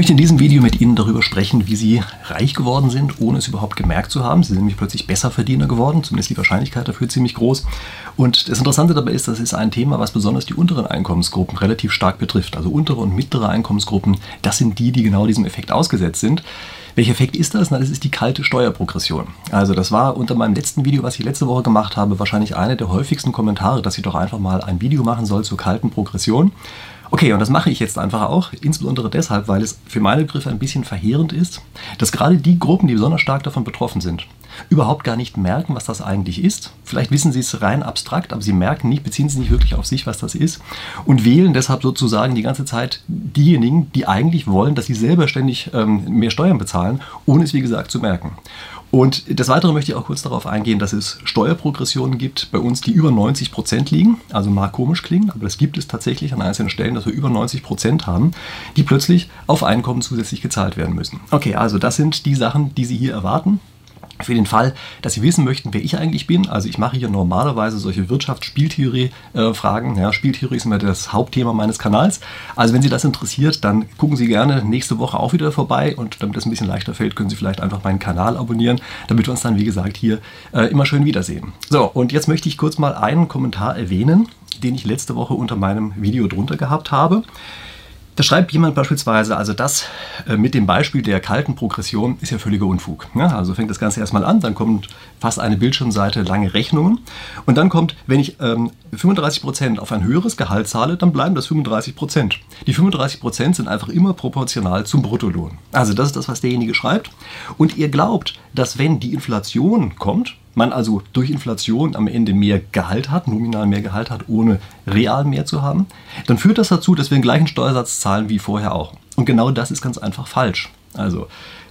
möchte in diesem Video mit Ihnen darüber sprechen, wie Sie reich geworden sind, ohne es überhaupt gemerkt zu haben. Sie sind nämlich plötzlich Besserverdiener geworden, zumindest die Wahrscheinlichkeit dafür ziemlich groß. Und das Interessante dabei ist, das ist ein Thema, was besonders die unteren Einkommensgruppen relativ stark betrifft. Also untere und mittlere Einkommensgruppen, das sind die, die genau diesem Effekt ausgesetzt sind. Welcher Effekt ist das? Na, das ist die kalte Steuerprogression. Also das war unter meinem letzten Video, was ich letzte Woche gemacht habe, wahrscheinlich eine der häufigsten Kommentare, dass ich doch einfach mal ein Video machen soll zur kalten Progression. Okay, und das mache ich jetzt einfach auch, insbesondere deshalb, weil es für meine Begriffe ein bisschen verheerend ist, dass gerade die Gruppen, die besonders stark davon betroffen sind, überhaupt gar nicht merken, was das eigentlich ist. Vielleicht wissen sie es rein abstrakt, aber sie merken nicht, beziehen sich nicht wirklich auf sich, was das ist und wählen deshalb sozusagen die ganze Zeit diejenigen, die eigentlich wollen, dass sie selber ständig ähm, mehr Steuern bezahlen, ohne es wie gesagt zu merken. Und des Weiteren möchte ich auch kurz darauf eingehen, dass es Steuerprogressionen gibt bei uns, die über 90 Prozent liegen. Also mag komisch klingen, aber das gibt es tatsächlich an einzelnen Stellen, dass wir über 90 Prozent haben, die plötzlich auf Einkommen zusätzlich gezahlt werden müssen. Okay, also das sind die Sachen, die Sie hier erwarten. Für den Fall, dass Sie wissen möchten, wer ich eigentlich bin, also ich mache hier normalerweise solche Wirtschafts-Spieltheorie-Fragen. Ja, Spieltheorie ist immer das Hauptthema meines Kanals. Also wenn Sie das interessiert, dann gucken Sie gerne nächste Woche auch wieder vorbei und damit es ein bisschen leichter fällt, können Sie vielleicht einfach meinen Kanal abonnieren, damit wir uns dann, wie gesagt, hier äh, immer schön wiedersehen. So, und jetzt möchte ich kurz mal einen Kommentar erwähnen, den ich letzte Woche unter meinem Video drunter gehabt habe. Da schreibt jemand beispielsweise, also das äh, mit dem Beispiel der kalten Progression ist ja völliger Unfug. Ja, also fängt das Ganze erstmal an, dann kommt fast eine Bildschirmseite lange Rechnungen und dann kommt, wenn ich ähm, 35% auf ein höheres Gehalt zahle, dann bleiben das 35%. Die 35% sind einfach immer proportional zum Bruttolohn. Also das ist das, was derjenige schreibt. Und ihr glaubt, dass wenn die Inflation kommt, man also durch Inflation am Ende mehr Gehalt hat, nominal mehr Gehalt hat, ohne real mehr zu haben, dann führt das dazu, dass wir den gleichen Steuersatz zahlen wie vorher auch. Und genau das ist ganz einfach falsch. Also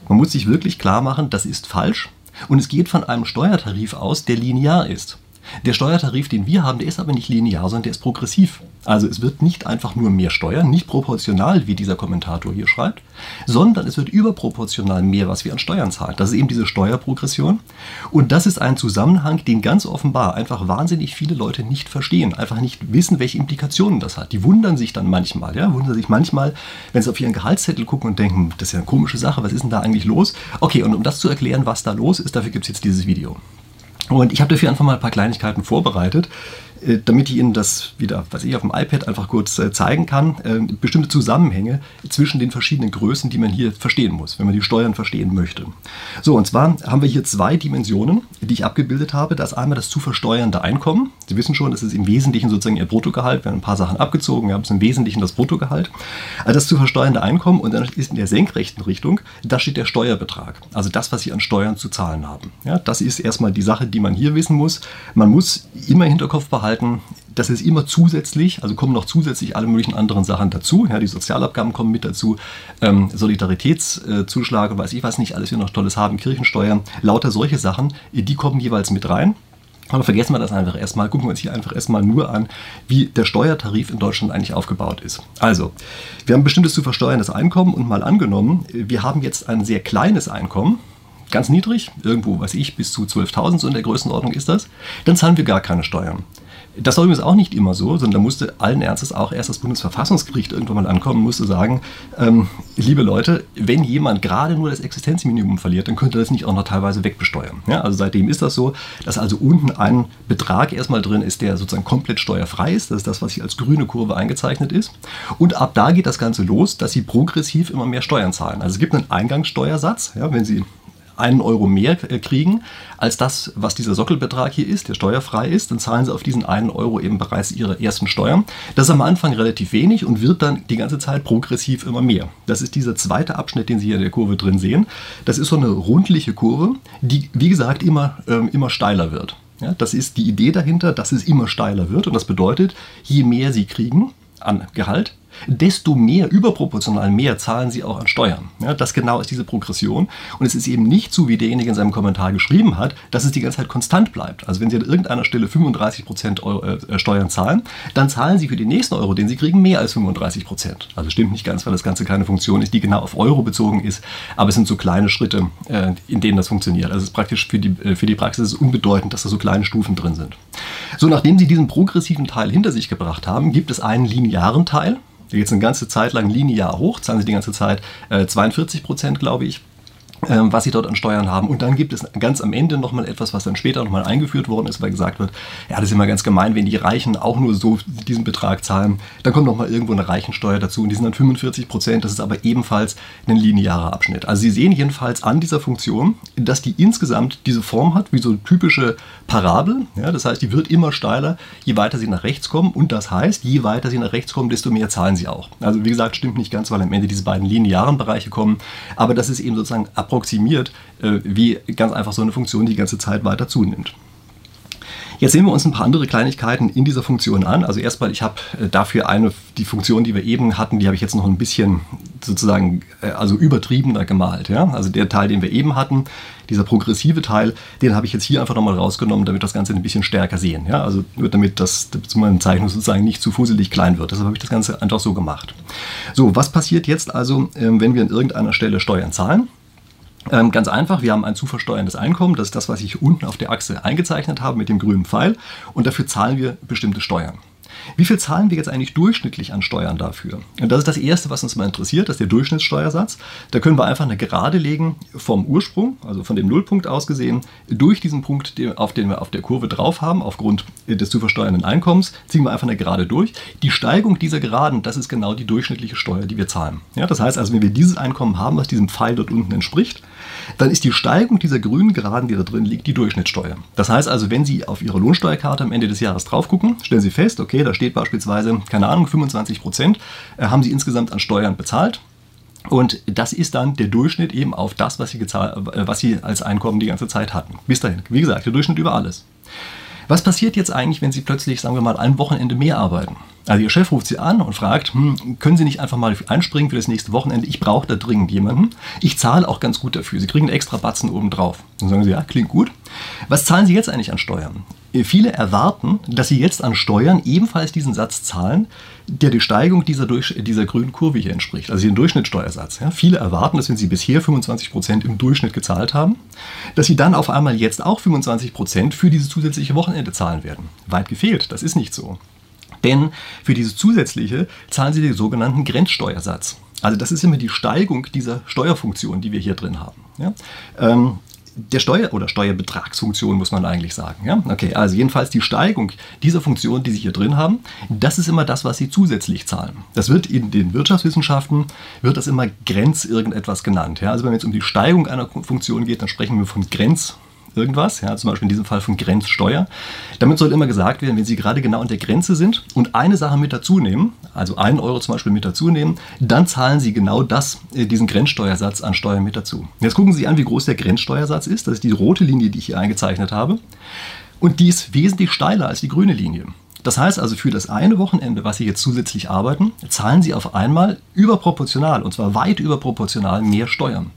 man muss sich wirklich klar machen, das ist falsch. Und es geht von einem Steuertarif aus, der linear ist. Der Steuertarif, den wir haben, der ist aber nicht linear, sondern der ist progressiv. Also es wird nicht einfach nur mehr Steuern, nicht proportional, wie dieser Kommentator hier schreibt, sondern es wird überproportional mehr, was wir an Steuern zahlen. Das ist eben diese Steuerprogression. Und das ist ein Zusammenhang, den ganz offenbar einfach wahnsinnig viele Leute nicht verstehen, einfach nicht wissen, welche Implikationen das hat. Die wundern sich dann manchmal, ja, wundern sich manchmal, wenn sie auf ihren Gehaltszettel gucken und denken, das ist ja eine komische Sache, was ist denn da eigentlich los? Okay, und um das zu erklären, was da los ist, dafür gibt es jetzt dieses Video. Und ich habe dafür einfach mal ein paar Kleinigkeiten vorbereitet. Äh, damit ich Ihnen das wieder, was ich auf dem iPad einfach kurz äh, zeigen kann, äh, bestimmte Zusammenhänge zwischen den verschiedenen Größen, die man hier verstehen muss, wenn man die Steuern verstehen möchte. So, und zwar haben wir hier zwei Dimensionen, die ich abgebildet habe. Das ist einmal das zu versteuernde Einkommen. Sie wissen schon, das ist im Wesentlichen sozusagen Ihr Bruttogehalt, werden ein paar Sachen abgezogen, wir haben es im Wesentlichen das Bruttogehalt. Also das zu versteuernde Einkommen und dann ist in der senkrechten Richtung, da steht der Steuerbetrag, also das, was Sie an Steuern zu zahlen haben. Ja, das ist erstmal die Sache, die man hier wissen muss. Man muss immer im Hinterkopf behalten, behalten, das ist immer zusätzlich, also kommen noch zusätzlich alle möglichen anderen Sachen dazu. Ja, die Sozialabgaben kommen mit dazu, ähm, Solidaritätszuschlag weiß ich was nicht, alles wir noch Tolles haben, Kirchensteuern, lauter solche Sachen, die kommen jeweils mit rein. Aber vergessen wir das einfach erstmal, gucken wir uns hier einfach erstmal nur an, wie der Steuertarif in Deutschland eigentlich aufgebaut ist. Also, wir haben bestimmtes zu versteuerndes Einkommen und mal angenommen, wir haben jetzt ein sehr kleines Einkommen, ganz niedrig, irgendwo, weiß ich, bis zu 12.000, so in der Größenordnung ist das, dann zahlen wir gar keine Steuern. Das war übrigens auch nicht immer so, sondern da musste allen Ernstes auch erst das Bundesverfassungsgericht irgendwann mal ankommen, musste sagen, ähm, liebe Leute, wenn jemand gerade nur das Existenzminimum verliert, dann könnte er das nicht auch noch teilweise wegbesteuern. Ja, also seitdem ist das so, dass also unten ein Betrag erstmal drin ist, der sozusagen komplett steuerfrei ist. Das ist das, was hier als grüne Kurve eingezeichnet ist. Und ab da geht das Ganze los, dass Sie progressiv immer mehr Steuern zahlen. Also es gibt einen Eingangssteuersatz, ja, wenn Sie einen Euro mehr äh, kriegen als das, was dieser Sockelbetrag hier ist, der steuerfrei ist, dann zahlen sie auf diesen einen Euro eben bereits ihre ersten Steuern. Das ist am Anfang relativ wenig und wird dann die ganze Zeit progressiv immer mehr. Das ist dieser zweite Abschnitt, den Sie hier in der Kurve drin sehen. Das ist so eine rundliche Kurve, die, wie gesagt, immer, ähm, immer steiler wird. Ja, das ist die Idee dahinter, dass es immer steiler wird und das bedeutet, je mehr Sie kriegen an Gehalt, desto mehr, überproportional mehr zahlen sie auch an Steuern. Ja, das genau ist diese Progression. Und es ist eben nicht so, wie derjenige in seinem Kommentar geschrieben hat, dass es die ganze Zeit konstant bleibt. Also wenn Sie an irgendeiner Stelle 35 Prozent äh, Steuern zahlen, dann zahlen Sie für den nächsten Euro, den Sie kriegen, mehr als 35 Prozent. Also stimmt nicht ganz, weil das Ganze keine Funktion ist, die genau auf Euro bezogen ist. Aber es sind so kleine Schritte, äh, in denen das funktioniert. Also es ist praktisch für die, äh, für die Praxis unbedeutend, dass da so kleine Stufen drin sind. So, nachdem Sie diesen progressiven Teil hinter sich gebracht haben, gibt es einen linearen Teil. Da geht es eine ganze Zeit lang linear hoch, zahlen Sie die ganze Zeit äh, 42 Prozent, glaube ich. Ähm, was sie dort an Steuern haben. Und dann gibt es ganz am Ende nochmal etwas, was dann später nochmal eingeführt worden ist, weil gesagt wird, ja, das ist immer ganz gemein, wenn die Reichen auch nur so diesen Betrag zahlen, dann kommt nochmal irgendwo eine Reichensteuer dazu und die sind dann 45 Prozent, das ist aber ebenfalls ein linearer Abschnitt. Also Sie sehen jedenfalls an dieser Funktion, dass die insgesamt diese Form hat, wie so eine typische Parabel. Ja, das heißt, die wird immer steiler, je weiter sie nach rechts kommen und das heißt, je weiter sie nach rechts kommen, desto mehr zahlen sie auch. Also wie gesagt, stimmt nicht ganz, weil am Ende diese beiden linearen Bereiche kommen, aber das ist eben sozusagen ab approximiert, äh, wie ganz einfach so eine Funktion die ganze Zeit weiter zunimmt. Jetzt sehen wir uns ein paar andere Kleinigkeiten in dieser Funktion an. Also erstmal, ich habe äh, dafür eine, die Funktion, die wir eben hatten, die habe ich jetzt noch ein bisschen sozusagen, äh, also übertriebener gemalt. Ja? Also der Teil, den wir eben hatten, dieser progressive Teil, den habe ich jetzt hier einfach nochmal rausgenommen, damit das Ganze ein bisschen stärker sehen. Ja? Also nur damit das meine Zeichnung sozusagen nicht zu fuselig klein wird. Deshalb habe ich das Ganze einfach so gemacht. So, was passiert jetzt also, ähm, wenn wir an irgendeiner Stelle Steuern zahlen? Ähm, ganz einfach, wir haben ein zu versteuerndes Einkommen, das ist das, was ich unten auf der Achse eingezeichnet habe mit dem grünen Pfeil und dafür zahlen wir bestimmte Steuern. Wie viel zahlen wir jetzt eigentlich durchschnittlich an Steuern dafür? Und das ist das Erste, was uns mal interessiert, das ist der Durchschnittssteuersatz. Da können wir einfach eine Gerade legen vom Ursprung, also von dem Nullpunkt aus gesehen, durch diesen Punkt, auf den wir auf der Kurve drauf haben, aufgrund des zu versteuernden Einkommens, ziehen wir einfach eine Gerade durch. Die Steigung dieser Geraden, das ist genau die durchschnittliche Steuer, die wir zahlen. Ja, das heißt also, wenn wir dieses Einkommen haben, was diesem Pfeil dort unten entspricht, dann ist die Steigung dieser grünen Geraden, die da drin liegt, die Durchschnittssteuer. Das heißt also, wenn Sie auf Ihre Lohnsteuerkarte am Ende des Jahres drauf gucken, stellen Sie fest, okay, da steht beispielsweise, keine Ahnung, 25 Prozent äh, haben Sie insgesamt an Steuern bezahlt. Und das ist dann der Durchschnitt eben auf das, was Sie, gezahlt, äh, was Sie als Einkommen die ganze Zeit hatten. Bis dahin. Wie gesagt, der Durchschnitt über alles. Was passiert jetzt eigentlich, wenn Sie plötzlich, sagen wir mal, ein Wochenende mehr arbeiten? Also Ihr Chef ruft Sie an und fragt, hm, können Sie nicht einfach mal einspringen für das nächste Wochenende? Ich brauche da dringend jemanden. Ich zahle auch ganz gut dafür. Sie kriegen einen extra Batzen obendrauf. Dann sagen Sie, ja, klingt gut. Was zahlen Sie jetzt eigentlich an Steuern? Viele erwarten, dass sie jetzt an Steuern ebenfalls diesen Satz zahlen, der die Steigung dieser, durch, dieser grünen Kurve hier entspricht, also den Durchschnittssteuersatz. Ja, viele erwarten, dass wenn sie bisher 25% im Durchschnitt gezahlt haben, dass sie dann auf einmal jetzt auch 25% für dieses zusätzliche Wochenende zahlen werden. Weit gefehlt, das ist nicht so. Denn für dieses zusätzliche zahlen sie den sogenannten Grenzsteuersatz. Also das ist immer die Steigung dieser Steuerfunktion, die wir hier drin haben. Ja? Ähm, der Steuer- oder Steuerbetragsfunktion, muss man eigentlich sagen. Ja? Okay, also jedenfalls die Steigung dieser Funktion, die Sie hier drin haben, das ist immer das, was Sie zusätzlich zahlen. Das wird in den Wirtschaftswissenschaften, wird das immer Grenz irgendetwas genannt. Ja? Also wenn es um die Steigung einer Funktion geht, dann sprechen wir von Grenz irgendwas, ja, zum Beispiel in diesem Fall von Grenzsteuer. Damit soll immer gesagt werden, wenn Sie gerade genau an der Grenze sind und eine Sache mit dazu nehmen, also einen Euro zum Beispiel mit dazu nehmen, dann zahlen Sie genau das, äh, diesen Grenzsteuersatz an Steuern mit dazu. Jetzt gucken Sie an, wie groß der Grenzsteuersatz ist. Das ist die rote Linie, die ich hier eingezeichnet habe. Und die ist wesentlich steiler als die grüne Linie. Das heißt also, für das eine Wochenende, was Sie jetzt zusätzlich arbeiten, zahlen Sie auf einmal überproportional, und zwar weit überproportional, mehr Steuern.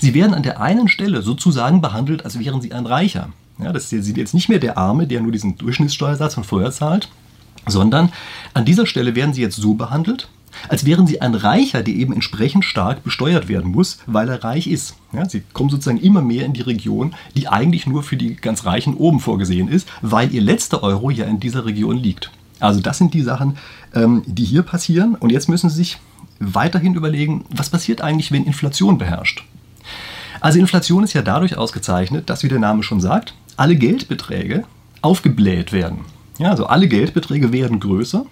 Sie werden an der einen Stelle sozusagen behandelt, als wären Sie ein Reicher. Ja, das ist jetzt nicht mehr der Arme, der nur diesen Durchschnittssteuersatz von vorher zahlt, sondern an dieser Stelle werden Sie jetzt so behandelt, als wären Sie ein Reicher, der eben entsprechend stark besteuert werden muss, weil er reich ist. Ja, Sie kommen sozusagen immer mehr in die Region, die eigentlich nur für die ganz Reichen oben vorgesehen ist, weil Ihr letzter Euro ja in dieser Region liegt. Also das sind die Sachen, ähm, die hier passieren. Und jetzt müssen Sie sich weiterhin überlegen, was passiert eigentlich, wenn Inflation beherrscht. Also Inflation ist ja dadurch ausgezeichnet, dass, wie der Name schon sagt, alle Geldbeträge aufgebläht werden. Ja, also alle Geldbeträge werden größer,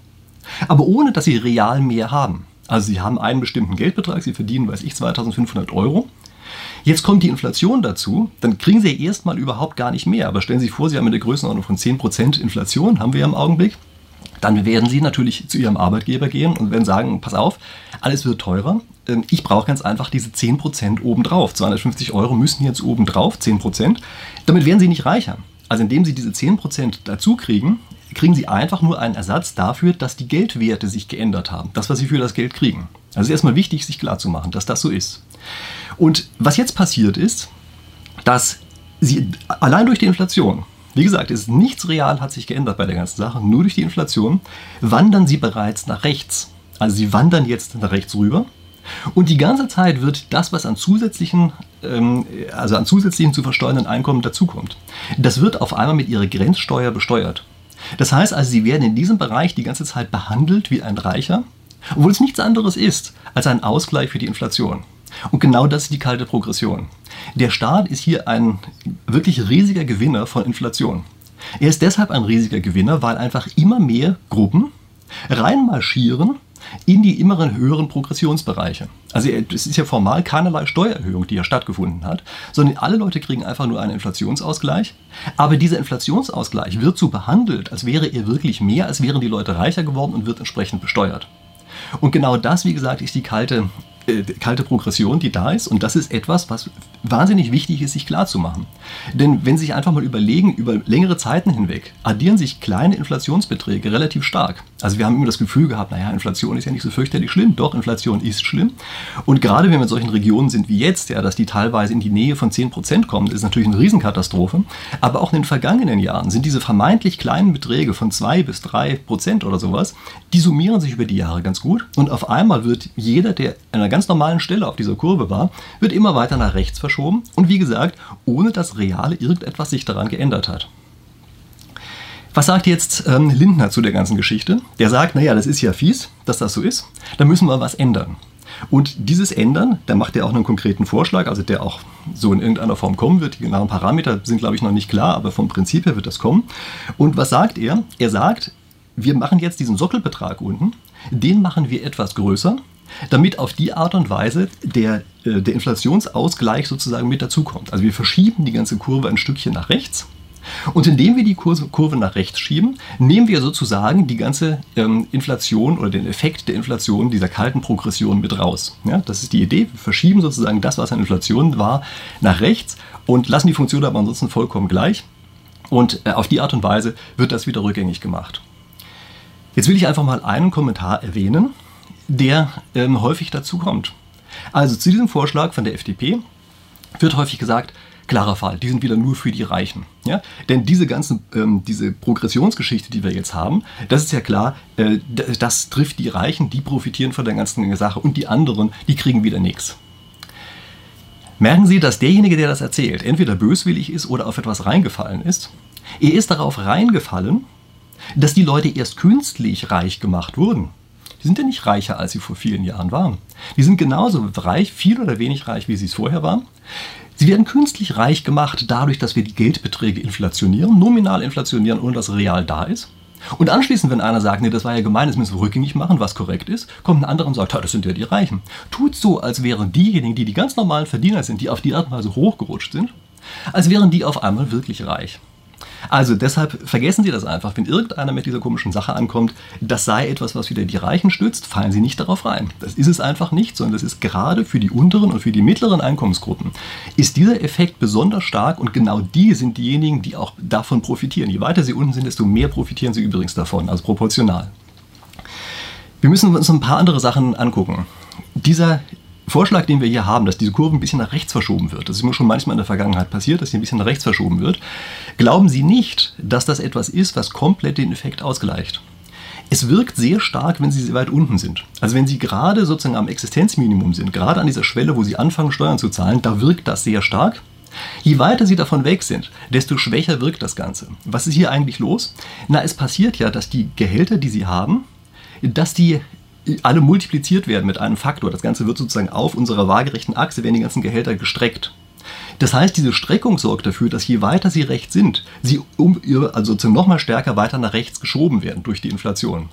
aber ohne dass sie real mehr haben. Also sie haben einen bestimmten Geldbetrag, sie verdienen, weiß ich, 2500 Euro. Jetzt kommt die Inflation dazu, dann kriegen sie erstmal überhaupt gar nicht mehr. Aber stellen Sie sich vor, Sie haben eine Größenordnung von 10% Inflation, haben wir ja im Augenblick dann werden Sie natürlich zu Ihrem Arbeitgeber gehen und werden sagen, pass auf, alles wird teurer. Ähm, ich brauche ganz einfach diese 10% obendrauf. 250 Euro müssen jetzt obendrauf, 10%. Damit werden Sie nicht reicher. Also indem Sie diese 10% dazu kriegen, kriegen Sie einfach nur einen Ersatz dafür, dass die Geldwerte sich geändert haben. Das, was Sie für das Geld kriegen. Also es ist erstmal wichtig, sich klarzumachen, dass das so ist. Und was jetzt passiert ist, dass Sie allein durch die Inflation wie gesagt, ist nichts real hat sich geändert bei der ganzen Sache, nur durch die Inflation wandern sie bereits nach rechts. Also sie wandern jetzt nach rechts rüber. Und die ganze Zeit wird das, was an zusätzlichen, ähm, also an zusätzlichen zu versteuernden Einkommen dazukommt, das wird auf einmal mit ihrer Grenzsteuer besteuert. Das heißt also, sie werden in diesem Bereich die ganze Zeit behandelt wie ein Reicher Obwohl es nichts anderes ist als ein Ausgleich für die Inflation. Und genau das ist die kalte Progression. Der Staat ist hier ein wirklich riesiger Gewinner von Inflation. Er ist deshalb ein riesiger Gewinner, weil einfach immer mehr Gruppen reinmarschieren in die immer höheren Progressionsbereiche. Also es ist ja formal keinerlei Steuererhöhung, die ja stattgefunden hat, sondern alle Leute kriegen einfach nur einen Inflationsausgleich. Aber dieser Inflationsausgleich wird so behandelt, als wäre er wirklich mehr, als wären die Leute reicher geworden und wird entsprechend besteuert. Und genau das, wie gesagt, ist die kalte äh, kalte Progression, die da ist. Und das ist etwas, was wahnsinnig wichtig ist, sich klarzumachen. Denn wenn Sie sich einfach mal überlegen, über längere Zeiten hinweg addieren sich kleine Inflationsbeträge relativ stark. Also wir haben immer das Gefühl gehabt, naja, Inflation ist ja nicht so fürchterlich schlimm. Doch, Inflation ist schlimm. Und gerade wenn wir in solchen Regionen sind wie jetzt, ja, dass die teilweise in die Nähe von 10% kommen, ist natürlich eine Riesenkatastrophe. Aber auch in den vergangenen Jahren sind diese vermeintlich kleinen Beträge von 2 bis 3% oder sowas, die summieren sich über die Jahre ganz gut. Und auf einmal wird jeder, der an einer ganz normalen Stelle auf dieser Kurve war, wird immer weiter nach rechts verschoben und wie gesagt, ohne dass reale irgendetwas sich daran geändert hat. Was sagt jetzt ähm, Lindner zu der ganzen Geschichte? Der sagt, naja, das ist ja fies, dass das so ist, da müssen wir was ändern. Und dieses Ändern, da macht er auch einen konkreten Vorschlag, also der auch so in irgendeiner Form kommen wird. Die genauen Parameter sind, glaube ich, noch nicht klar, aber vom Prinzip her wird das kommen. Und was sagt er? Er sagt, wir machen jetzt diesen Sockelbetrag unten, den machen wir etwas größer damit auf die Art und Weise der, äh, der Inflationsausgleich sozusagen mit dazukommt. Also wir verschieben die ganze Kurve ein Stückchen nach rechts. Und indem wir die Kurve nach rechts schieben, nehmen wir sozusagen die ganze ähm, Inflation oder den Effekt der Inflation dieser kalten Progression mit raus. Ja, das ist die Idee. Wir verschieben sozusagen das, was an Inflation war, nach rechts und lassen die Funktion aber ansonsten vollkommen gleich. Und äh, auf die Art und Weise wird das wieder rückgängig gemacht. Jetzt will ich einfach mal einen Kommentar erwähnen, der ähm, häufig dazu kommt. Also zu diesem Vorschlag von der FDP wird häufig gesagt, klarer Fall, die sind wieder nur für die Reichen. Ja? Denn diese ganze ähm, diese Progressionsgeschichte, die wir jetzt haben, das ist ja klar, äh, das trifft die Reichen, die profitieren von der ganzen Sache und die anderen, die kriegen wieder nichts. Merken Sie, dass derjenige, der das erzählt, entweder böswillig ist oder auf etwas reingefallen ist. Er ist darauf reingefallen, dass die Leute erst künstlich reich gemacht wurden. Die sind ja nicht reicher, als sie vor vielen Jahren waren. Die sind genauso reich, viel oder wenig reich, wie sie es vorher waren. Sie werden künstlich reich gemacht dadurch, dass wir die Geldbeträge inflationieren, nominal inflationieren, ohne dass real da ist. Und anschließend, wenn einer sagt, nee, das war ja gemein, das müssen wir rückgängig machen, was korrekt ist, kommt ein anderer und sagt, das sind ja die Reichen. Tut so, als wären diejenigen, die die ganz normalen Verdiener sind, die auf die Art und Weise hochgerutscht sind, als wären die auf einmal wirklich reich. Also deshalb vergessen Sie das einfach. Wenn irgendeiner mit dieser komischen Sache ankommt, das sei etwas, was wieder die Reichen stützt, fallen Sie nicht darauf rein. Das ist es einfach nicht, sondern das ist gerade für die unteren und für die mittleren Einkommensgruppen ist dieser Effekt besonders stark und genau die sind diejenigen, die auch davon profitieren. Je weiter sie unten sind, desto mehr profitieren sie übrigens davon, also proportional. Wir müssen uns ein paar andere Sachen angucken. Dieser Vorschlag, den wir hier haben, dass diese Kurve ein bisschen nach rechts verschoben wird, das ist mir schon manchmal in der Vergangenheit passiert, dass sie ein bisschen nach rechts verschoben wird, glauben Sie nicht, dass das etwas ist, was komplett den Effekt ausgleicht. Es wirkt sehr stark, wenn Sie weit unten sind. Also wenn Sie gerade sozusagen am Existenzminimum sind, gerade an dieser Schwelle, wo Sie anfangen, Steuern zu zahlen, da wirkt das sehr stark. Je weiter Sie davon weg sind, desto schwächer wirkt das Ganze. Was ist hier eigentlich los? Na, es passiert ja, dass die Gehälter, die Sie haben, dass die alle multipliziert werden mit einem Faktor. Das Ganze wird sozusagen auf unserer waagerechten Achse, werden die ganzen Gehälter gestreckt. Das heißt, diese Streckung sorgt dafür, dass je weiter sie rechts sind, sie um, also nochmal stärker weiter nach rechts geschoben werden durch die Inflation.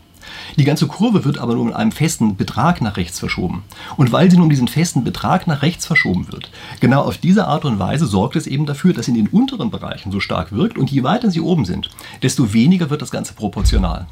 Die ganze Kurve wird aber nur mit einem festen Betrag nach rechts verschoben. Und weil sie nun diesen festen Betrag nach rechts verschoben wird, genau auf diese Art und Weise sorgt es eben dafür, dass sie in den unteren Bereichen so stark wirkt und je weiter sie oben sind, desto weniger wird das Ganze proportional.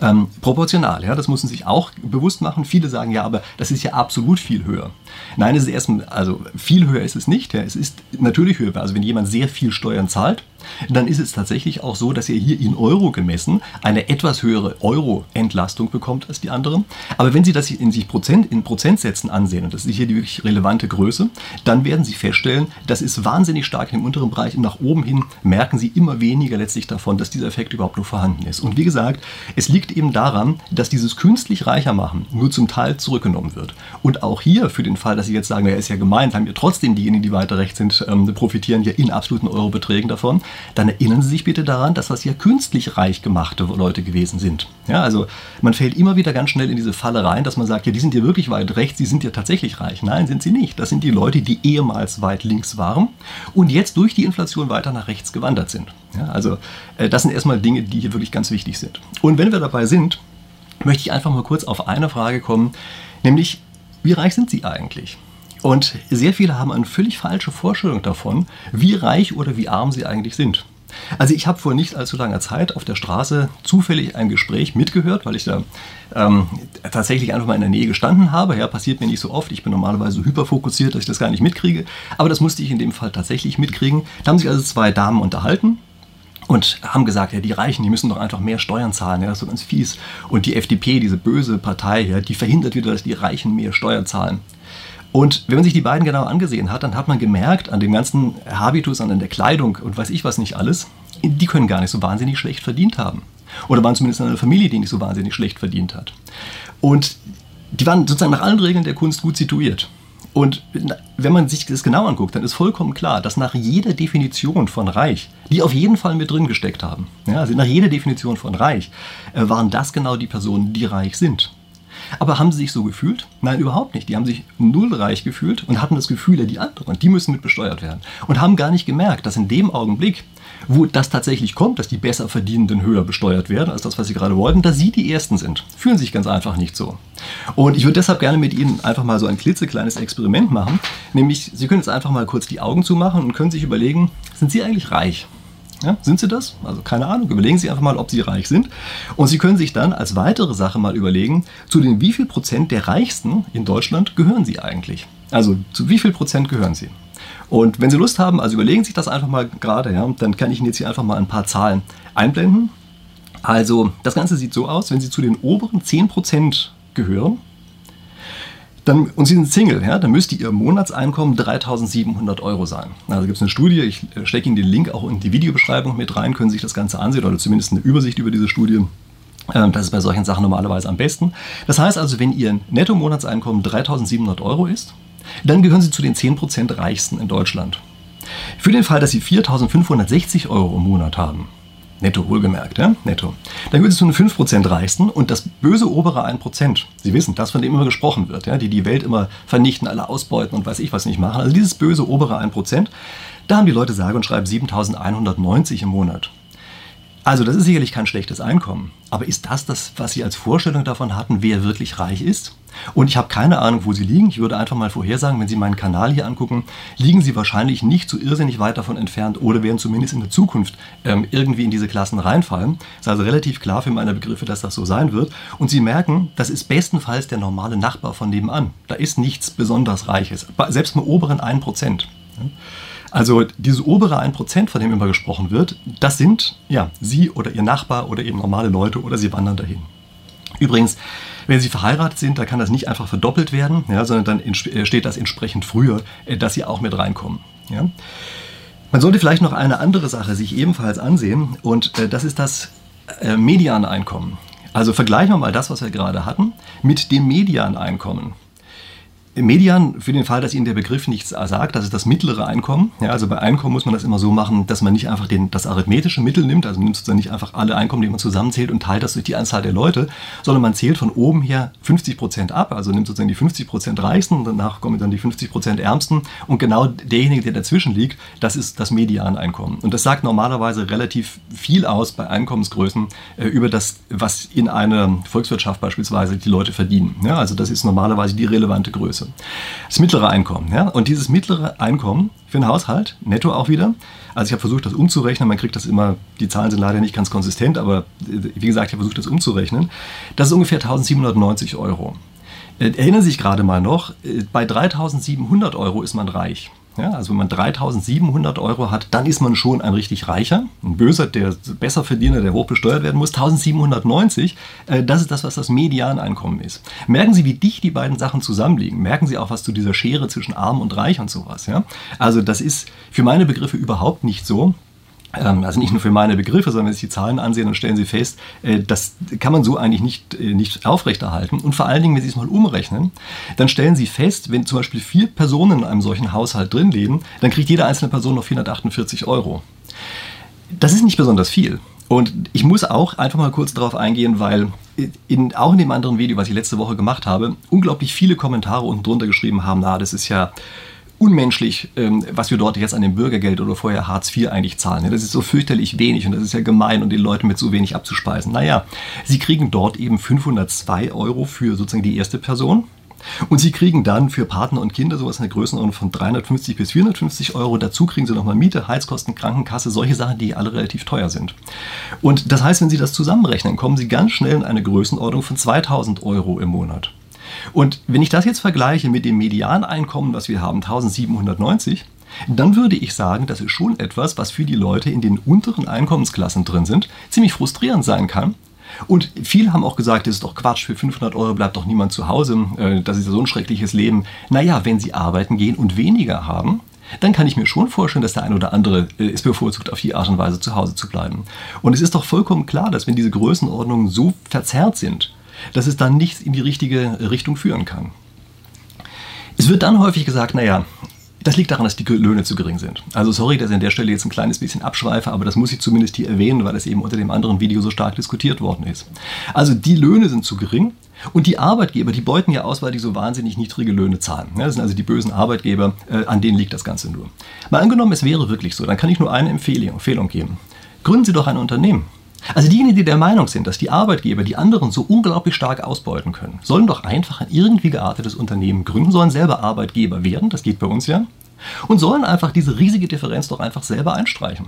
Ähm, proportional, ja, das müssen Sie sich auch bewusst machen. Viele sagen ja, aber das ist ja absolut viel höher. Nein, es ist erstmal, also viel höher ist es nicht. Ja, es ist natürlich höher. Also wenn jemand sehr viel Steuern zahlt, dann ist es tatsächlich auch so, dass er hier in Euro gemessen eine etwas höhere Euro-Entlastung bekommt als die anderen. Aber wenn Sie das in sich Prozent, in Prozentsätzen ansehen, und das ist hier die wirklich relevante Größe, dann werden Sie feststellen, das ist wahnsinnig stark im unteren Bereich und nach oben hin merken Sie immer weniger letztlich davon, dass dieser Effekt überhaupt nur vorhanden ist. Und wie gesagt, es liegt eben daran, dass dieses künstlich reicher machen nur zum Teil zurückgenommen wird. Und auch hier, für den Fall, dass Sie jetzt sagen, ja, ist ja gemeint, haben ja trotzdem diejenigen, die weiter rechts sind, ähm, profitieren ja in absoluten Eurobeträgen davon, dann erinnern Sie sich bitte daran, dass das ja künstlich reich gemachte Leute gewesen sind. Ja, also man fällt immer wieder ganz schnell in diese Falle rein, dass man sagt, ja, die sind ja wirklich weit rechts, die sind ja tatsächlich reich. Nein, sind sie nicht. Das sind die Leute, die ehemals weit links waren und jetzt durch die Inflation weiter nach rechts gewandert sind. Ja, also äh, das sind erstmal Dinge, die hier wirklich ganz wichtig sind. Und wenn wir dabei sind, möchte ich einfach mal kurz auf eine Frage kommen, nämlich, wie reich sind Sie eigentlich? Und sehr viele haben eine völlig falsche Vorstellung davon, wie reich oder wie arm sie eigentlich sind. Also ich habe vor nicht allzu langer Zeit auf der Straße zufällig ein Gespräch mitgehört, weil ich da ähm, tatsächlich einfach mal in der Nähe gestanden habe. Ja, passiert mir nicht so oft. Ich bin normalerweise so hyperfokussiert, dass ich das gar nicht mitkriege. Aber das musste ich in dem Fall tatsächlich mitkriegen. Da haben sich also zwei Damen unterhalten und haben gesagt, ja, die Reichen, die müssen doch einfach mehr Steuern zahlen, ja, das ist so ganz fies. Und die FDP, diese böse Partei, ja, die verhindert wieder, dass die Reichen mehr Steuern zahlen. Und wenn man sich die beiden genau angesehen hat, dann hat man gemerkt, an dem ganzen Habitus, an der Kleidung und weiß ich was nicht alles, die können gar nicht so wahnsinnig schlecht verdient haben. Oder waren zumindest in einer Familie, die nicht so wahnsinnig schlecht verdient hat. Und die waren sozusagen nach allen Regeln der Kunst gut situiert. Und wenn man sich das genau anguckt, dann ist vollkommen klar, dass nach jeder Definition von reich, die auf jeden Fall mit drin gesteckt haben, ja, also nach jeder Definition von reich, äh, waren das genau die Personen, die reich sind. Aber haben sie sich so gefühlt? Nein, überhaupt nicht. Die haben sich null reich gefühlt und hatten das Gefühl, ja, die anderen, die müssen mit besteuert werden. Und haben gar nicht gemerkt, dass in dem Augenblick, wo das tatsächlich kommt, dass die besser verdienenden höher besteuert werden als das, was sie gerade wollten, dass sie die Ersten sind. Fühlen sich ganz einfach nicht so. Und ich würde deshalb gerne mit Ihnen einfach mal so ein klitzekleines Experiment machen. Nämlich, Sie können jetzt einfach mal kurz die Augen zumachen und können sich überlegen, sind Sie eigentlich reich? Ja, sind sie das? Also keine Ahnung. Überlegen Sie einfach mal, ob Sie reich sind. Und Sie können sich dann als weitere Sache mal überlegen, zu den wie viel Prozent der Reichsten in Deutschland gehören Sie eigentlich? Also zu wie viel Prozent gehören Sie? Und wenn Sie Lust haben, also überlegen Sie sich das einfach mal gerade, ja, dann kann ich Ihnen jetzt hier einfach mal ein paar Zahlen einblenden. Also das Ganze sieht so aus, wenn Sie zu den oberen 10% gehören, dann, und Sie sind Single, ja, dann müsste Ihr Monatseinkommen 3700 Euro sein. Also gibt es eine Studie, ich äh, stecke Ihnen den Link auch in die Videobeschreibung mit rein, können Sie sich das Ganze ansehen oder zumindest eine Übersicht über diese Studie. Ähm, das ist bei solchen Sachen normalerweise am besten. Das heißt also, wenn Ihr Netto-Monatseinkommen 3700 Euro ist, dann gehören Sie zu den 10% Reichsten in Deutschland. Für den Fall, dass Sie 4560 Euro im Monat haben, Netto, wohlgemerkt, ja? Netto. Dann gehört es zu den 5% Reichsten und das böse obere 1%. Sie wissen, das, von dem immer gesprochen wird, ja? die die Welt immer vernichten, alle ausbeuten und weiß ich was nicht machen. Also dieses böse obere 1%, da haben die Leute sage und schreibe 7190 im Monat. Also das ist sicherlich kein schlechtes Einkommen. Aber ist das das, was Sie als Vorstellung davon hatten, wer wirklich reich ist? Und ich habe keine Ahnung, wo Sie liegen. Ich würde einfach mal vorhersagen, wenn Sie meinen Kanal hier angucken, liegen Sie wahrscheinlich nicht so irrsinnig weit davon entfernt oder werden zumindest in der Zukunft ähm, irgendwie in diese Klassen reinfallen. Ist also relativ klar für meine Begriffe, dass das so sein wird. Und Sie merken, das ist bestenfalls der normale Nachbar von nebenan. Da ist nichts besonders Reiches. Selbst im oberen 1%. Also dieses obere 1%, von dem immer gesprochen wird, das sind ja Sie oder Ihr Nachbar oder eben normale Leute oder Sie wandern dahin. Übrigens, wenn Sie verheiratet sind, da kann das nicht einfach verdoppelt werden, ja, sondern dann äh, steht das entsprechend früher, äh, dass Sie auch mit reinkommen. Ja. Man sollte vielleicht noch eine andere Sache sich ebenfalls ansehen und äh, das ist das Medianeinkommen. Also vergleichen wir mal das, was wir gerade hatten, mit dem Medianeinkommen. Median, für den Fall, dass Ihnen der Begriff nichts sagt, das ist das mittlere Einkommen. Ja, also bei Einkommen muss man das immer so machen, dass man nicht einfach den, das arithmetische Mittel nimmt, also man nimmt sozusagen nicht einfach alle Einkommen, die man zusammenzählt und teilt das durch die Anzahl der Leute, sondern man zählt von oben her 50 Prozent ab, also nimmt sozusagen die 50 Prozent Reichsten und danach kommen dann die 50 Prozent Ärmsten und genau derjenige, der dazwischen liegt, das ist das Medianeinkommen. Und das sagt normalerweise relativ viel aus bei Einkommensgrößen äh, über das, was in einer Volkswirtschaft beispielsweise die Leute verdienen. Ja, also das ist normalerweise die relevante Größe. Größe. Das mittlere Einkommen. Ja? Und dieses mittlere Einkommen für einen Haushalt, netto auch wieder, also ich habe versucht, das umzurechnen, man kriegt das immer, die Zahlen sind leider nicht ganz konsistent, aber äh, wie gesagt, ich habe versucht, das umzurechnen. Das ist ungefähr 1790 Euro. Äh, erinnern Sie sich gerade mal noch, äh, bei 3700 Euro ist man reich. Ja, also wenn man 3700 Euro hat, dann ist man schon ein richtig reicher, ein böser, der besser Verdiener, der hoch besteuert werden muss. 1790, äh, das ist das, was das Medianeinkommen ist. Merken Sie, wie dicht die beiden Sachen zusammenliegen. Merken Sie auch was zu dieser Schere zwischen arm und reich und sowas. Ja? Also das ist für meine Begriffe überhaupt nicht so, also nicht nur für meine Begriffe, sondern wenn Sie die Zahlen ansehen, dann stellen Sie fest, äh, das kann man so eigentlich nicht, äh, nicht aufrechterhalten. Und vor allen Dingen, wenn Sie es mal umrechnen, dann stellen Sie fest, wenn zum Beispiel vier Personen in einem solchen Haushalt drin leben, dann kriegt jede einzelne Person noch 448 Euro. Das ist nicht besonders viel. Und ich muss auch einfach mal kurz darauf eingehen, weil in, auch in dem anderen Video, was ich letzte Woche gemacht habe, unglaublich viele Kommentare unten drunter geschrieben haben, na, das ist ja unmenschlich, ähm, was wir dort jetzt an dem Bürgergeld oder vorher Hartz IV eigentlich zahlen. Das ist so fürchterlich wenig und das ist ja gemein und den Leuten mit so wenig abzuspeisen. Naja, sie kriegen dort eben 502 Euro für sozusagen die erste Person. Und Sie kriegen dann für Partner und Kinder sowas in der Größenordnung von 350 bis 450 Euro. Dazu kriegen Sie nochmal Miete, Heizkosten, Krankenkasse, solche Sachen, die alle relativ teuer sind. Und das heißt, wenn Sie das zusammenrechnen, kommen Sie ganz schnell in eine Größenordnung von 2000 Euro im Monat. Und wenn ich das jetzt vergleiche mit dem Medianeinkommen, was wir haben, 1790, dann würde ich sagen, das ist schon etwas, was für die Leute in den unteren Einkommensklassen drin sind, ziemlich frustrierend sein kann. Und viele haben auch gesagt, das ist doch Quatsch, für 500 Euro bleibt doch niemand zu Hause, äh, das ist ja so ein schreckliches Leben. Naja, wenn sie arbeiten gehen und weniger haben, dann kann ich mir schon vorstellen, dass der eine oder andere äh, es bevorzugt, auf die Art und Weise zu Hause zu bleiben. Und es ist doch vollkommen klar, dass wenn diese Größenordnungen so verzerrt sind, dass es dann nicht in die richtige Richtung führen kann. Es wird dann häufig gesagt, naja, das liegt daran, dass die Löhne zu gering sind. Also sorry, dass ich an der Stelle jetzt ein kleines bisschen abschweife, aber das muss ich zumindest hier erwähnen, weil es eben unter dem anderen Video so stark diskutiert worden ist. Also die Löhne sind zu gering und die Arbeitgeber, die beuten ja aus, weil die so wahnsinnig niedrige Löhne zahlen. Das sind also die bösen Arbeitgeber, äh, an denen liegt das Ganze nur. Mal angenommen, es wäre wirklich so, dann kann ich nur eine Empfehlung geben. Gründen Sie doch ein Unternehmen. Also diejenigen, die der Meinung sind, dass die Arbeitgeber die anderen so unglaublich stark ausbeuten können, sollen doch einfach ein irgendwie geartetes Unternehmen gründen, sollen selber Arbeitgeber werden, das geht bei uns ja, und sollen einfach diese riesige Differenz doch einfach selber einstreichen.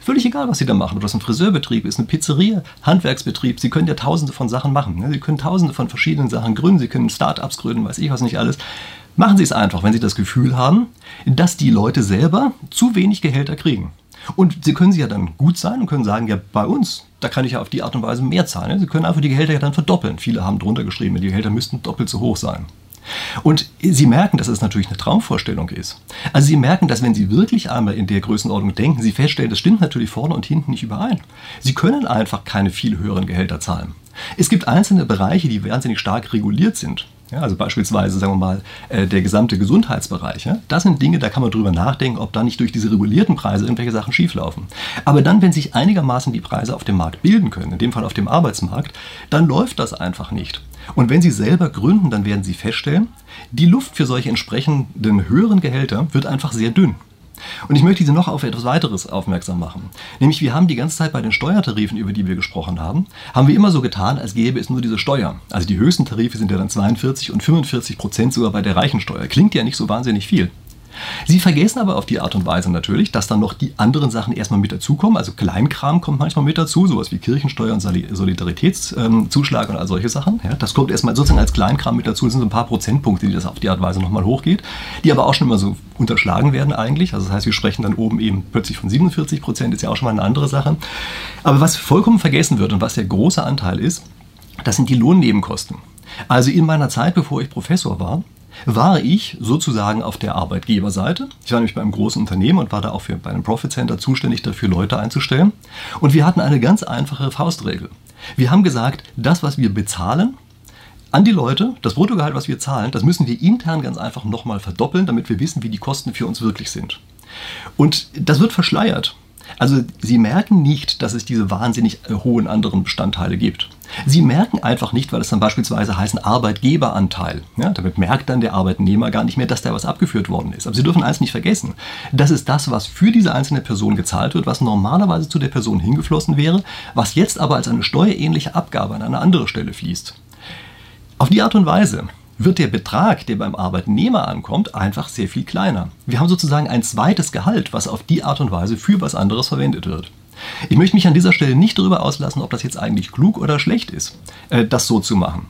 Völlig egal, was Sie da machen, ob das ein Friseurbetrieb ist, eine Pizzeria, Handwerksbetrieb, Sie können ja tausende von Sachen machen. Ne? Sie können tausende von verschiedenen Sachen gründen, Sie können Start-ups gründen, weiß ich was nicht alles. Machen Sie es einfach, wenn Sie das Gefühl haben, dass die Leute selber zu wenig Gehälter kriegen. Und Sie können sie ja dann gut sein und können sagen, ja, bei uns, da kann ich ja auf die Art und Weise mehr zahlen. Sie können einfach die Gehälter ja dann verdoppeln. Viele haben drunter geschrieben, die Gehälter müssten doppelt so hoch sein. Und Sie merken, dass es natürlich eine Traumvorstellung ist. Also Sie merken, dass wenn Sie wirklich einmal in der Größenordnung denken, Sie feststellen, das stimmt natürlich vorne und hinten nicht überein. Sie können einfach keine viel höheren Gehälter zahlen. Es gibt einzelne Bereiche, die wahnsinnig stark reguliert sind. Ja, also beispielsweise, sagen wir mal, äh, der gesamte Gesundheitsbereich. Ja? Das sind Dinge, da kann man drüber nachdenken, ob da nicht durch diese regulierten Preise irgendwelche Sachen schieflaufen. Aber dann, wenn sich einigermaßen die Preise auf dem Markt bilden können, in dem Fall auf dem Arbeitsmarkt, dann läuft das einfach nicht. Und wenn Sie selber gründen, dann werden Sie feststellen, die Luft für solche entsprechenden höheren Gehälter wird einfach sehr dünn. Und ich möchte Sie noch auf etwas weiteres aufmerksam machen. Nämlich, wir haben die ganze Zeit bei den Steuertarifen, über die wir gesprochen haben, haben wir immer so getan, als gäbe es nur diese Steuer. Also die höchsten Tarife sind ja dann 42 und 45 Prozent sogar bei der Reichensteuer. Klingt ja nicht so wahnsinnig viel. Sie vergessen aber auf die Art und Weise natürlich, dass dann noch die anderen Sachen erstmal mit dazukommen. Also Kleinkram kommt manchmal mit dazu, sowas wie Kirchensteuer und Solidaritätszuschlag und all solche Sachen. Ja, das kommt erstmal sozusagen als Kleinkram mit dazu. Das sind so ein paar Prozentpunkte, die das auf die Art und Weise nochmal hochgeht, die aber auch schon immer so unterschlagen werden eigentlich. Also das heißt, wir sprechen dann oben eben plötzlich von 47 Prozent, ist ja auch schon mal eine andere Sache. Aber was vollkommen vergessen wird und was der große Anteil ist, das sind die Lohnnebenkosten. Also in meiner Zeit, bevor ich Professor war, war ich sozusagen auf der Arbeitgeberseite. Ich war nämlich bei einem großen Unternehmen und war da auch für, bei einem Profit Center zuständig dafür, Leute einzustellen. Und wir hatten eine ganz einfache Faustregel. Wir haben gesagt, das, was wir bezahlen, an die Leute, das Bruttogehalt, was wir zahlen, das müssen wir intern ganz einfach nochmal verdoppeln, damit wir wissen, wie die Kosten für uns wirklich sind. Und das wird verschleiert. Also Sie merken nicht, dass es diese wahnsinnig äh, hohen anderen Bestandteile gibt. Sie merken einfach nicht, weil es dann beispielsweise heißt ein Arbeitgeberanteil. Ja, damit merkt dann der Arbeitnehmer gar nicht mehr, dass da was abgeführt worden ist. Aber Sie dürfen eins nicht vergessen. Das ist das, was für diese einzelne Person gezahlt wird, was normalerweise zu der Person hingeflossen wäre, was jetzt aber als eine steuerähnliche Abgabe an eine andere Stelle fließt. Auf die Art und Weise wird der Betrag, der beim Arbeitnehmer ankommt, einfach sehr viel kleiner. Wir haben sozusagen ein zweites Gehalt, was auf die Art und Weise für was anderes verwendet wird. Ich möchte mich an dieser Stelle nicht darüber auslassen, ob das jetzt eigentlich klug oder schlecht ist, äh, das so zu machen.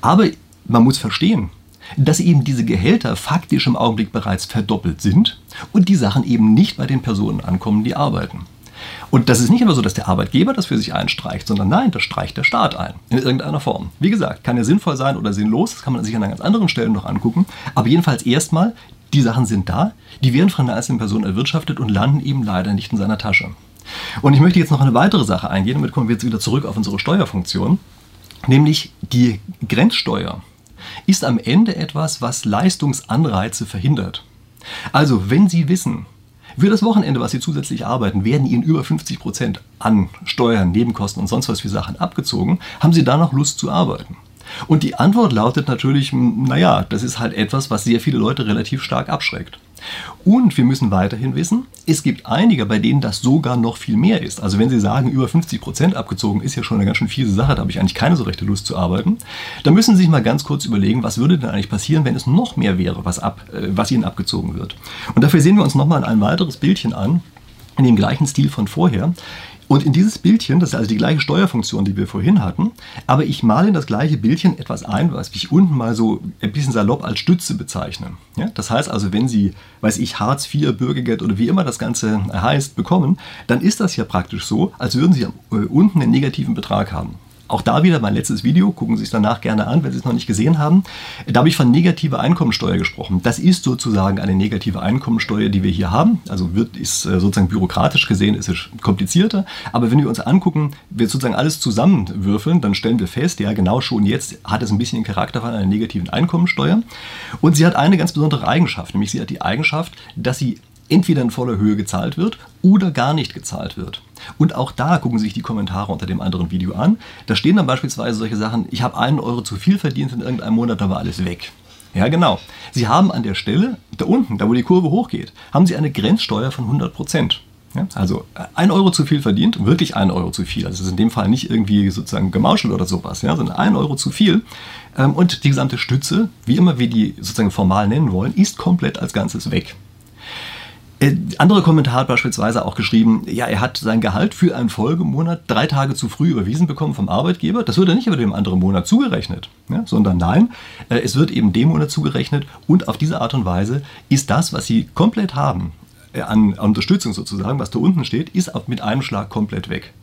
Aber man muss verstehen, dass eben diese Gehälter faktisch im Augenblick bereits verdoppelt sind und die Sachen eben nicht bei den Personen ankommen, die arbeiten. Und das ist nicht immer so, dass der Arbeitgeber das für sich einstreicht, sondern nein, das streicht der Staat ein. In irgendeiner Form. Wie gesagt, kann ja sinnvoll sein oder sinnlos, das kann man sich an ganz anderen Stellen noch angucken. Aber jedenfalls erstmal, die Sachen sind da, die werden von einer einzelnen Person erwirtschaftet und landen eben leider nicht in seiner Tasche. Und ich möchte jetzt noch eine weitere Sache eingehen, damit kommen wir jetzt wieder zurück auf unsere Steuerfunktion, nämlich die Grenzsteuer ist am Ende etwas, was Leistungsanreize verhindert. Also, wenn Sie wissen, für das Wochenende, was Sie zusätzlich arbeiten, werden Ihnen über 50 Prozent an Steuern, Nebenkosten und sonst was für Sachen abgezogen. Haben Sie da noch Lust zu arbeiten? Und die Antwort lautet natürlich, naja, das ist halt etwas, was sehr viele Leute relativ stark abschreckt. Und wir müssen weiterhin wissen, es gibt einige, bei denen das sogar noch viel mehr ist. Also wenn Sie sagen, über 50 Prozent abgezogen ist ja schon eine ganz schön fiese Sache, da habe ich eigentlich keine so rechte Lust zu arbeiten, dann müssen Sie sich mal ganz kurz überlegen, was würde denn eigentlich passieren, wenn es noch mehr wäre, was, ab, äh, was Ihnen abgezogen wird. Und dafür sehen wir uns nochmal ein weiteres Bildchen an, in dem gleichen Stil von vorher. Und in dieses Bildchen, das ist also die gleiche Steuerfunktion, die wir vorhin hatten, aber ich male in das gleiche Bildchen etwas ein, was ich unten mal so ein bisschen salopp als Stütze bezeichne. Ja, das heißt also, wenn Sie, weiß ich, Hartz IV, Bürgergeld oder wie immer das Ganze heißt, bekommen, dann ist das ja praktisch so, als würden Sie äh, unten einen negativen Betrag haben. Auch da wieder mein letztes Video, gucken Sie es danach gerne an, wenn Sie es noch nicht gesehen haben. Da habe ich von negativer Einkommensteuer gesprochen. Das ist sozusagen eine negative Einkommensteuer, die wir hier haben. Also wird, ist äh, sozusagen bürokratisch gesehen, ist es komplizierter. Aber wenn wir uns angucken, wir sozusagen alles zusammenwürfeln, dann stellen wir fest, ja genau schon jetzt hat es ein bisschen den Charakter von einer negativen Einkommensteuer. Und sie hat eine ganz besondere Eigenschaft, nämlich sie hat die Eigenschaft, dass sie entweder in voller Höhe gezahlt wird oder gar nicht gezahlt wird. Und auch da gucken Sie sich die Kommentare unter dem anderen Video an. Da stehen dann beispielsweise solche Sachen, ich habe einen Euro zu viel verdient in irgendeinem Monat, da war alles weg. Ja, genau. Sie haben an der Stelle, da unten, da wo die Kurve hochgeht, haben Sie eine Grenzsteuer von 100 Prozent. Ja, also ein Euro zu viel verdient, wirklich ein Euro zu viel. Also das ist in dem Fall nicht irgendwie sozusagen gemauschelt oder sowas, ja, sondern ein Euro zu viel. Ähm, und die gesamte Stütze, wie immer wir die sozusagen formal nennen wollen, ist komplett als Ganzes weg. Äh, andere Kommentar hat beispielsweise auch geschrieben, ja, er hat sein Gehalt für einen Folgemonat drei Tage zu früh überwiesen bekommen vom Arbeitgeber. Das wird er nicht über dem anderen Monat zugerechnet, ja, sondern nein, äh, es wird eben dem Monat zugerechnet und auf diese Art und Weise ist das, was Sie komplett haben, äh, an Unterstützung sozusagen, was da unten steht, ist mit einem Schlag komplett weg.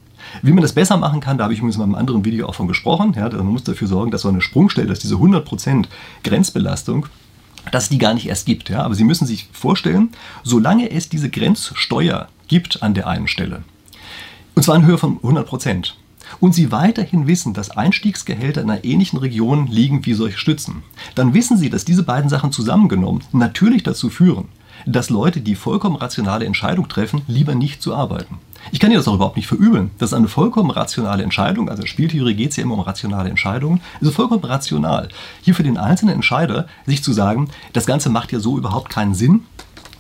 Wie man das besser machen kann, da habe ich übrigens in einem anderen Video auch von gesprochen. Ja, man muss dafür sorgen, dass so eine Sprungstelle, dass diese 100% Grenzbelastung dass es die gar nicht erst gibt. Ja? Aber Sie müssen sich vorstellen, solange es diese Grenzsteuer gibt an der einen Stelle, und zwar in Höhe von 100 Prozent, und Sie weiterhin wissen, dass Einstiegsgehälter in einer ähnlichen Region liegen wie solche Stützen, dann wissen Sie, dass diese beiden Sachen zusammengenommen natürlich dazu führen, dass Leute, die vollkommen rationale Entscheidung treffen, lieber nicht zu arbeiten. Ich kann dir das auch überhaupt nicht verübeln. Das ist eine vollkommen rationale Entscheidung. Also in Spieltheorie geht es ja immer um rationale Entscheidungen. Ist vollkommen rational, hier für den einzelnen Entscheider sich zu sagen, das Ganze macht ja so überhaupt keinen Sinn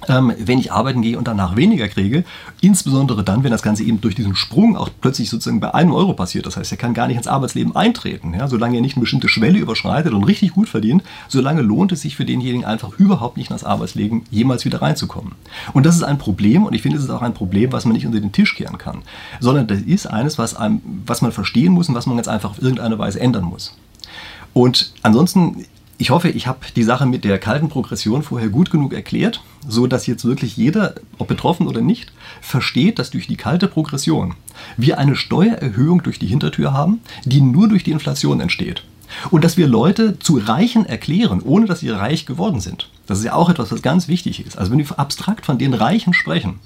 ähm, wenn ich arbeiten gehe und danach weniger kriege. Insbesondere dann, wenn das Ganze eben durch diesen Sprung auch plötzlich sozusagen bei einem Euro passiert. Das heißt, er kann gar nicht ins Arbeitsleben eintreten. Ja? Solange er nicht eine bestimmte Schwelle überschreitet und richtig gut verdient, solange lohnt es sich für denjenigen einfach überhaupt nicht ins Arbeitsleben jemals wieder reinzukommen. Und das ist ein Problem und ich finde, es ist auch ein Problem, was man nicht unter den Tisch kehren kann, sondern das ist eines, was, einem, was man verstehen muss und was man ganz einfach auf irgendeine Weise ändern muss. Und ansonsten ich hoffe, ich habe die Sache mit der kalten Progression vorher gut genug erklärt, so dass jetzt wirklich jeder, ob betroffen oder nicht, versteht, dass durch die kalte Progression wir eine Steuererhöhung durch die Hintertür haben, die nur durch die Inflation entsteht. Und dass wir Leute zu Reichen erklären, ohne dass sie reich geworden sind. Das ist ja auch etwas, was ganz wichtig ist. Also wenn wir abstrakt von den Reichen sprechen,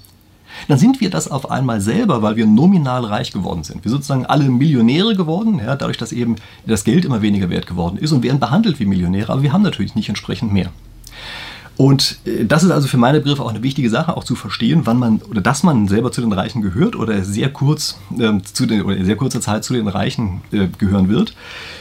dann sind wir das auf einmal selber, weil wir nominal reich geworden sind. Wir sind sozusagen alle Millionäre geworden, ja, dadurch, dass eben das Geld immer weniger wert geworden ist und werden behandelt wie Millionäre, aber wir haben natürlich nicht entsprechend mehr. Und äh, das ist also für meine Begriffe auch eine wichtige Sache, auch zu verstehen, wann man oder dass man selber zu den Reichen gehört oder sehr kurz äh, zu den, oder in sehr kurzer Zeit zu den Reichen äh, gehören wird.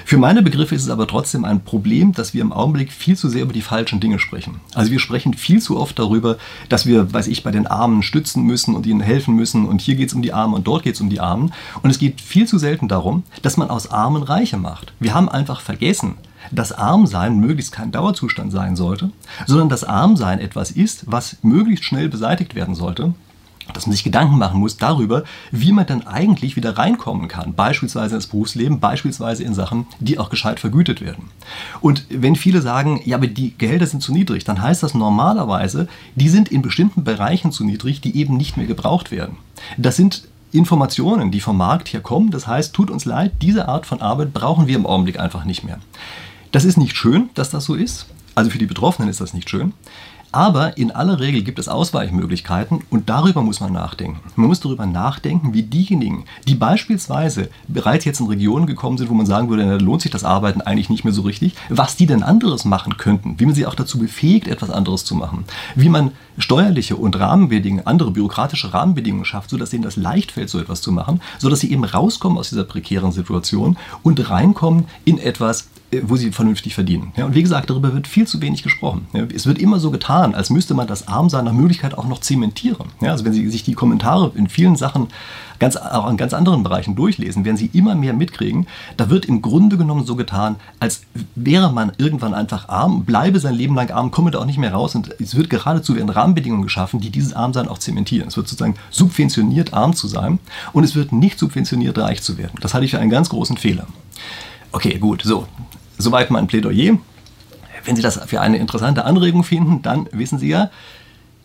Für meine Begriffe ist es aber trotzdem ein Problem, dass wir im Augenblick viel zu sehr über die falschen Dinge sprechen. Also wir sprechen viel zu oft darüber, dass wir, weiß ich, bei den Armen stützen müssen und ihnen helfen müssen und hier geht es um die Armen und dort geht es um die Armen. Und es geht viel zu selten darum, dass man aus Armen Reiche macht. Wir haben einfach vergessen, dass Armsein möglichst kein Dauerzustand sein sollte, sondern dass Armsein etwas ist, was möglichst schnell beseitigt werden sollte dass man sich Gedanken machen muss darüber, wie man dann eigentlich wieder reinkommen kann, beispielsweise ins Berufsleben, beispielsweise in Sachen, die auch gescheit vergütet werden. Und wenn viele sagen, ja, aber die Gehälter sind zu niedrig, dann heißt das normalerweise, die sind in bestimmten Bereichen zu niedrig, die eben nicht mehr gebraucht werden. Das sind Informationen, die vom Markt her kommen. Das heißt, tut uns leid, diese Art von Arbeit brauchen wir im Augenblick einfach nicht mehr. Das ist nicht schön, dass das so ist. Also für die Betroffenen ist das nicht schön. Aber in aller Regel gibt es Ausweichmöglichkeiten und darüber muss man nachdenken. Man muss darüber nachdenken, wie diejenigen, die beispielsweise bereits jetzt in Regionen gekommen sind, wo man sagen würde, da lohnt sich das Arbeiten eigentlich nicht mehr so richtig, was die denn anderes machen könnten, wie man sie auch dazu befähigt, etwas anderes zu machen, wie man steuerliche und Rahmenbedingungen, andere bürokratische Rahmenbedingungen schafft, sodass ihnen das leicht fällt, so etwas zu machen, sodass sie eben rauskommen aus dieser prekären Situation und reinkommen in etwas, wo sie vernünftig verdienen. Ja, und wie gesagt, darüber wird viel zu wenig gesprochen. Ja, es wird immer so getan, als müsste man das Armsein nach Möglichkeit auch noch zementieren. Ja, also wenn Sie sich die Kommentare in vielen Sachen, ganz, auch in ganz anderen Bereichen durchlesen, werden Sie immer mehr mitkriegen. Da wird im Grunde genommen so getan, als wäre man irgendwann einfach arm, bleibe sein Leben lang arm, komme da auch nicht mehr raus. Und es wird geradezu werden Rahmenbedingungen geschaffen, die dieses Armsein auch zementieren. Es wird sozusagen subventioniert, arm zu sein und es wird nicht subventioniert, reich zu werden. Das halte ich für einen ganz großen Fehler. Okay, gut, so. Soweit mein Plädoyer. Wenn Sie das für eine interessante Anregung finden, dann wissen Sie ja,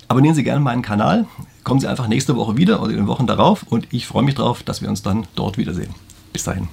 abonnieren Sie gerne meinen Kanal. Kommen Sie einfach nächste Woche wieder oder in den Wochen darauf und ich freue mich darauf, dass wir uns dann dort wiedersehen. Bis dahin.